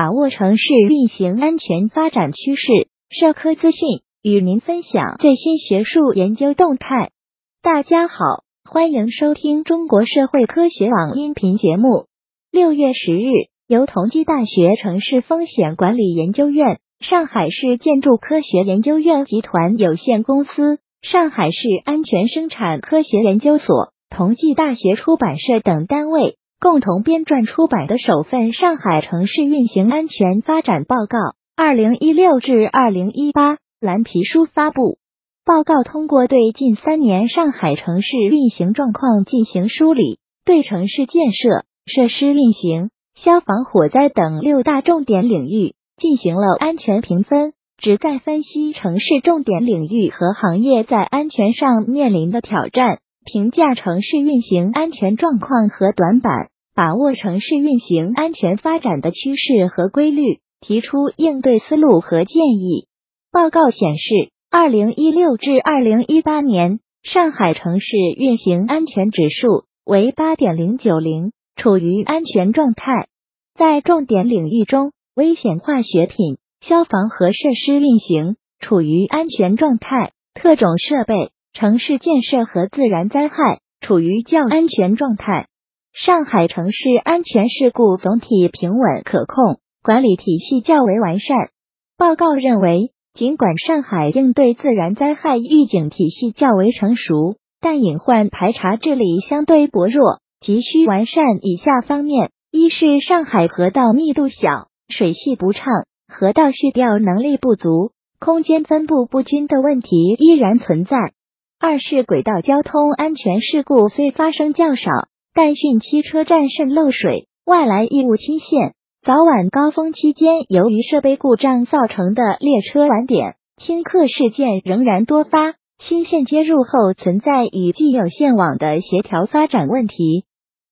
把握城市运行安全发展趋势，社科资讯与您分享最新学术研究动态。大家好，欢迎收听中国社会科学网音频节目。六月十日，由同济大学城市风险管理研究院、上海市建筑科学研究院集团有限公司、上海市安全生产科学研究所、同济大学出版社等单位。共同编撰出版的首份《上海城市运行安全发展报告（二零一六至二零一八）》蓝皮书发布。报告通过对近三年上海城市运行状况进行梳理，对城市建设、设施运行、消防火灾等六大重点领域进行了安全评分，旨在分析城市重点领域和行业在安全上面临的挑战。评价城市运行安全状况和短板，把握城市运行安全发展的趋势和规律，提出应对思路和建议。报告显示，二零一六至二零一八年上海城市运行安全指数为八点零九零，处于安全状态。在重点领域中，危险化学品、消防和设施运行处于安全状态，特种设备。城市建设和自然灾害处于较安全状态。上海城市安全事故总体平稳可控，管理体系较为完善。报告认为，尽管上海应对自然灾害预警体系较为成熟，但隐患排查治理相对薄弱，急需完善以下方面：一是上海河道密度小、水系不畅、河道蓄调能力不足、空间分布不均的问题依然存在。二是轨道交通安全事故虽发生较少，但汛期车站渗漏水、外来异物侵陷、早晚高峰期间由于设备故障造成的列车晚点、轻客事件仍然多发。新线接入后存在与既有线网的协调发展问题。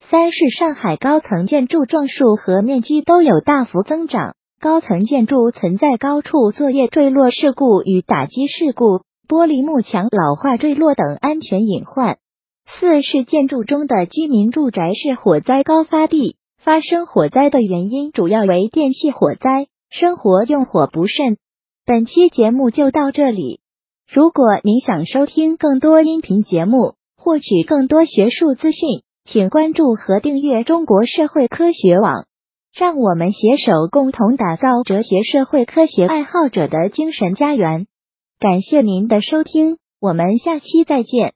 三是上海高层建筑幢数和面积都有大幅增长，高层建筑存在高处作业坠落事故与打击事故。玻璃幕墙老化、坠落等安全隐患。四是建筑中的居民住宅是火灾高发地，发生火灾的原因主要为电气火灾，生活用火不慎。本期节目就到这里。如果您想收听更多音频节目，获取更多学术资讯，请关注和订阅中国社会科学网。让我们携手共同打造哲学社会科学爱好者的精神家园。感谢您的收听，我们下期再见。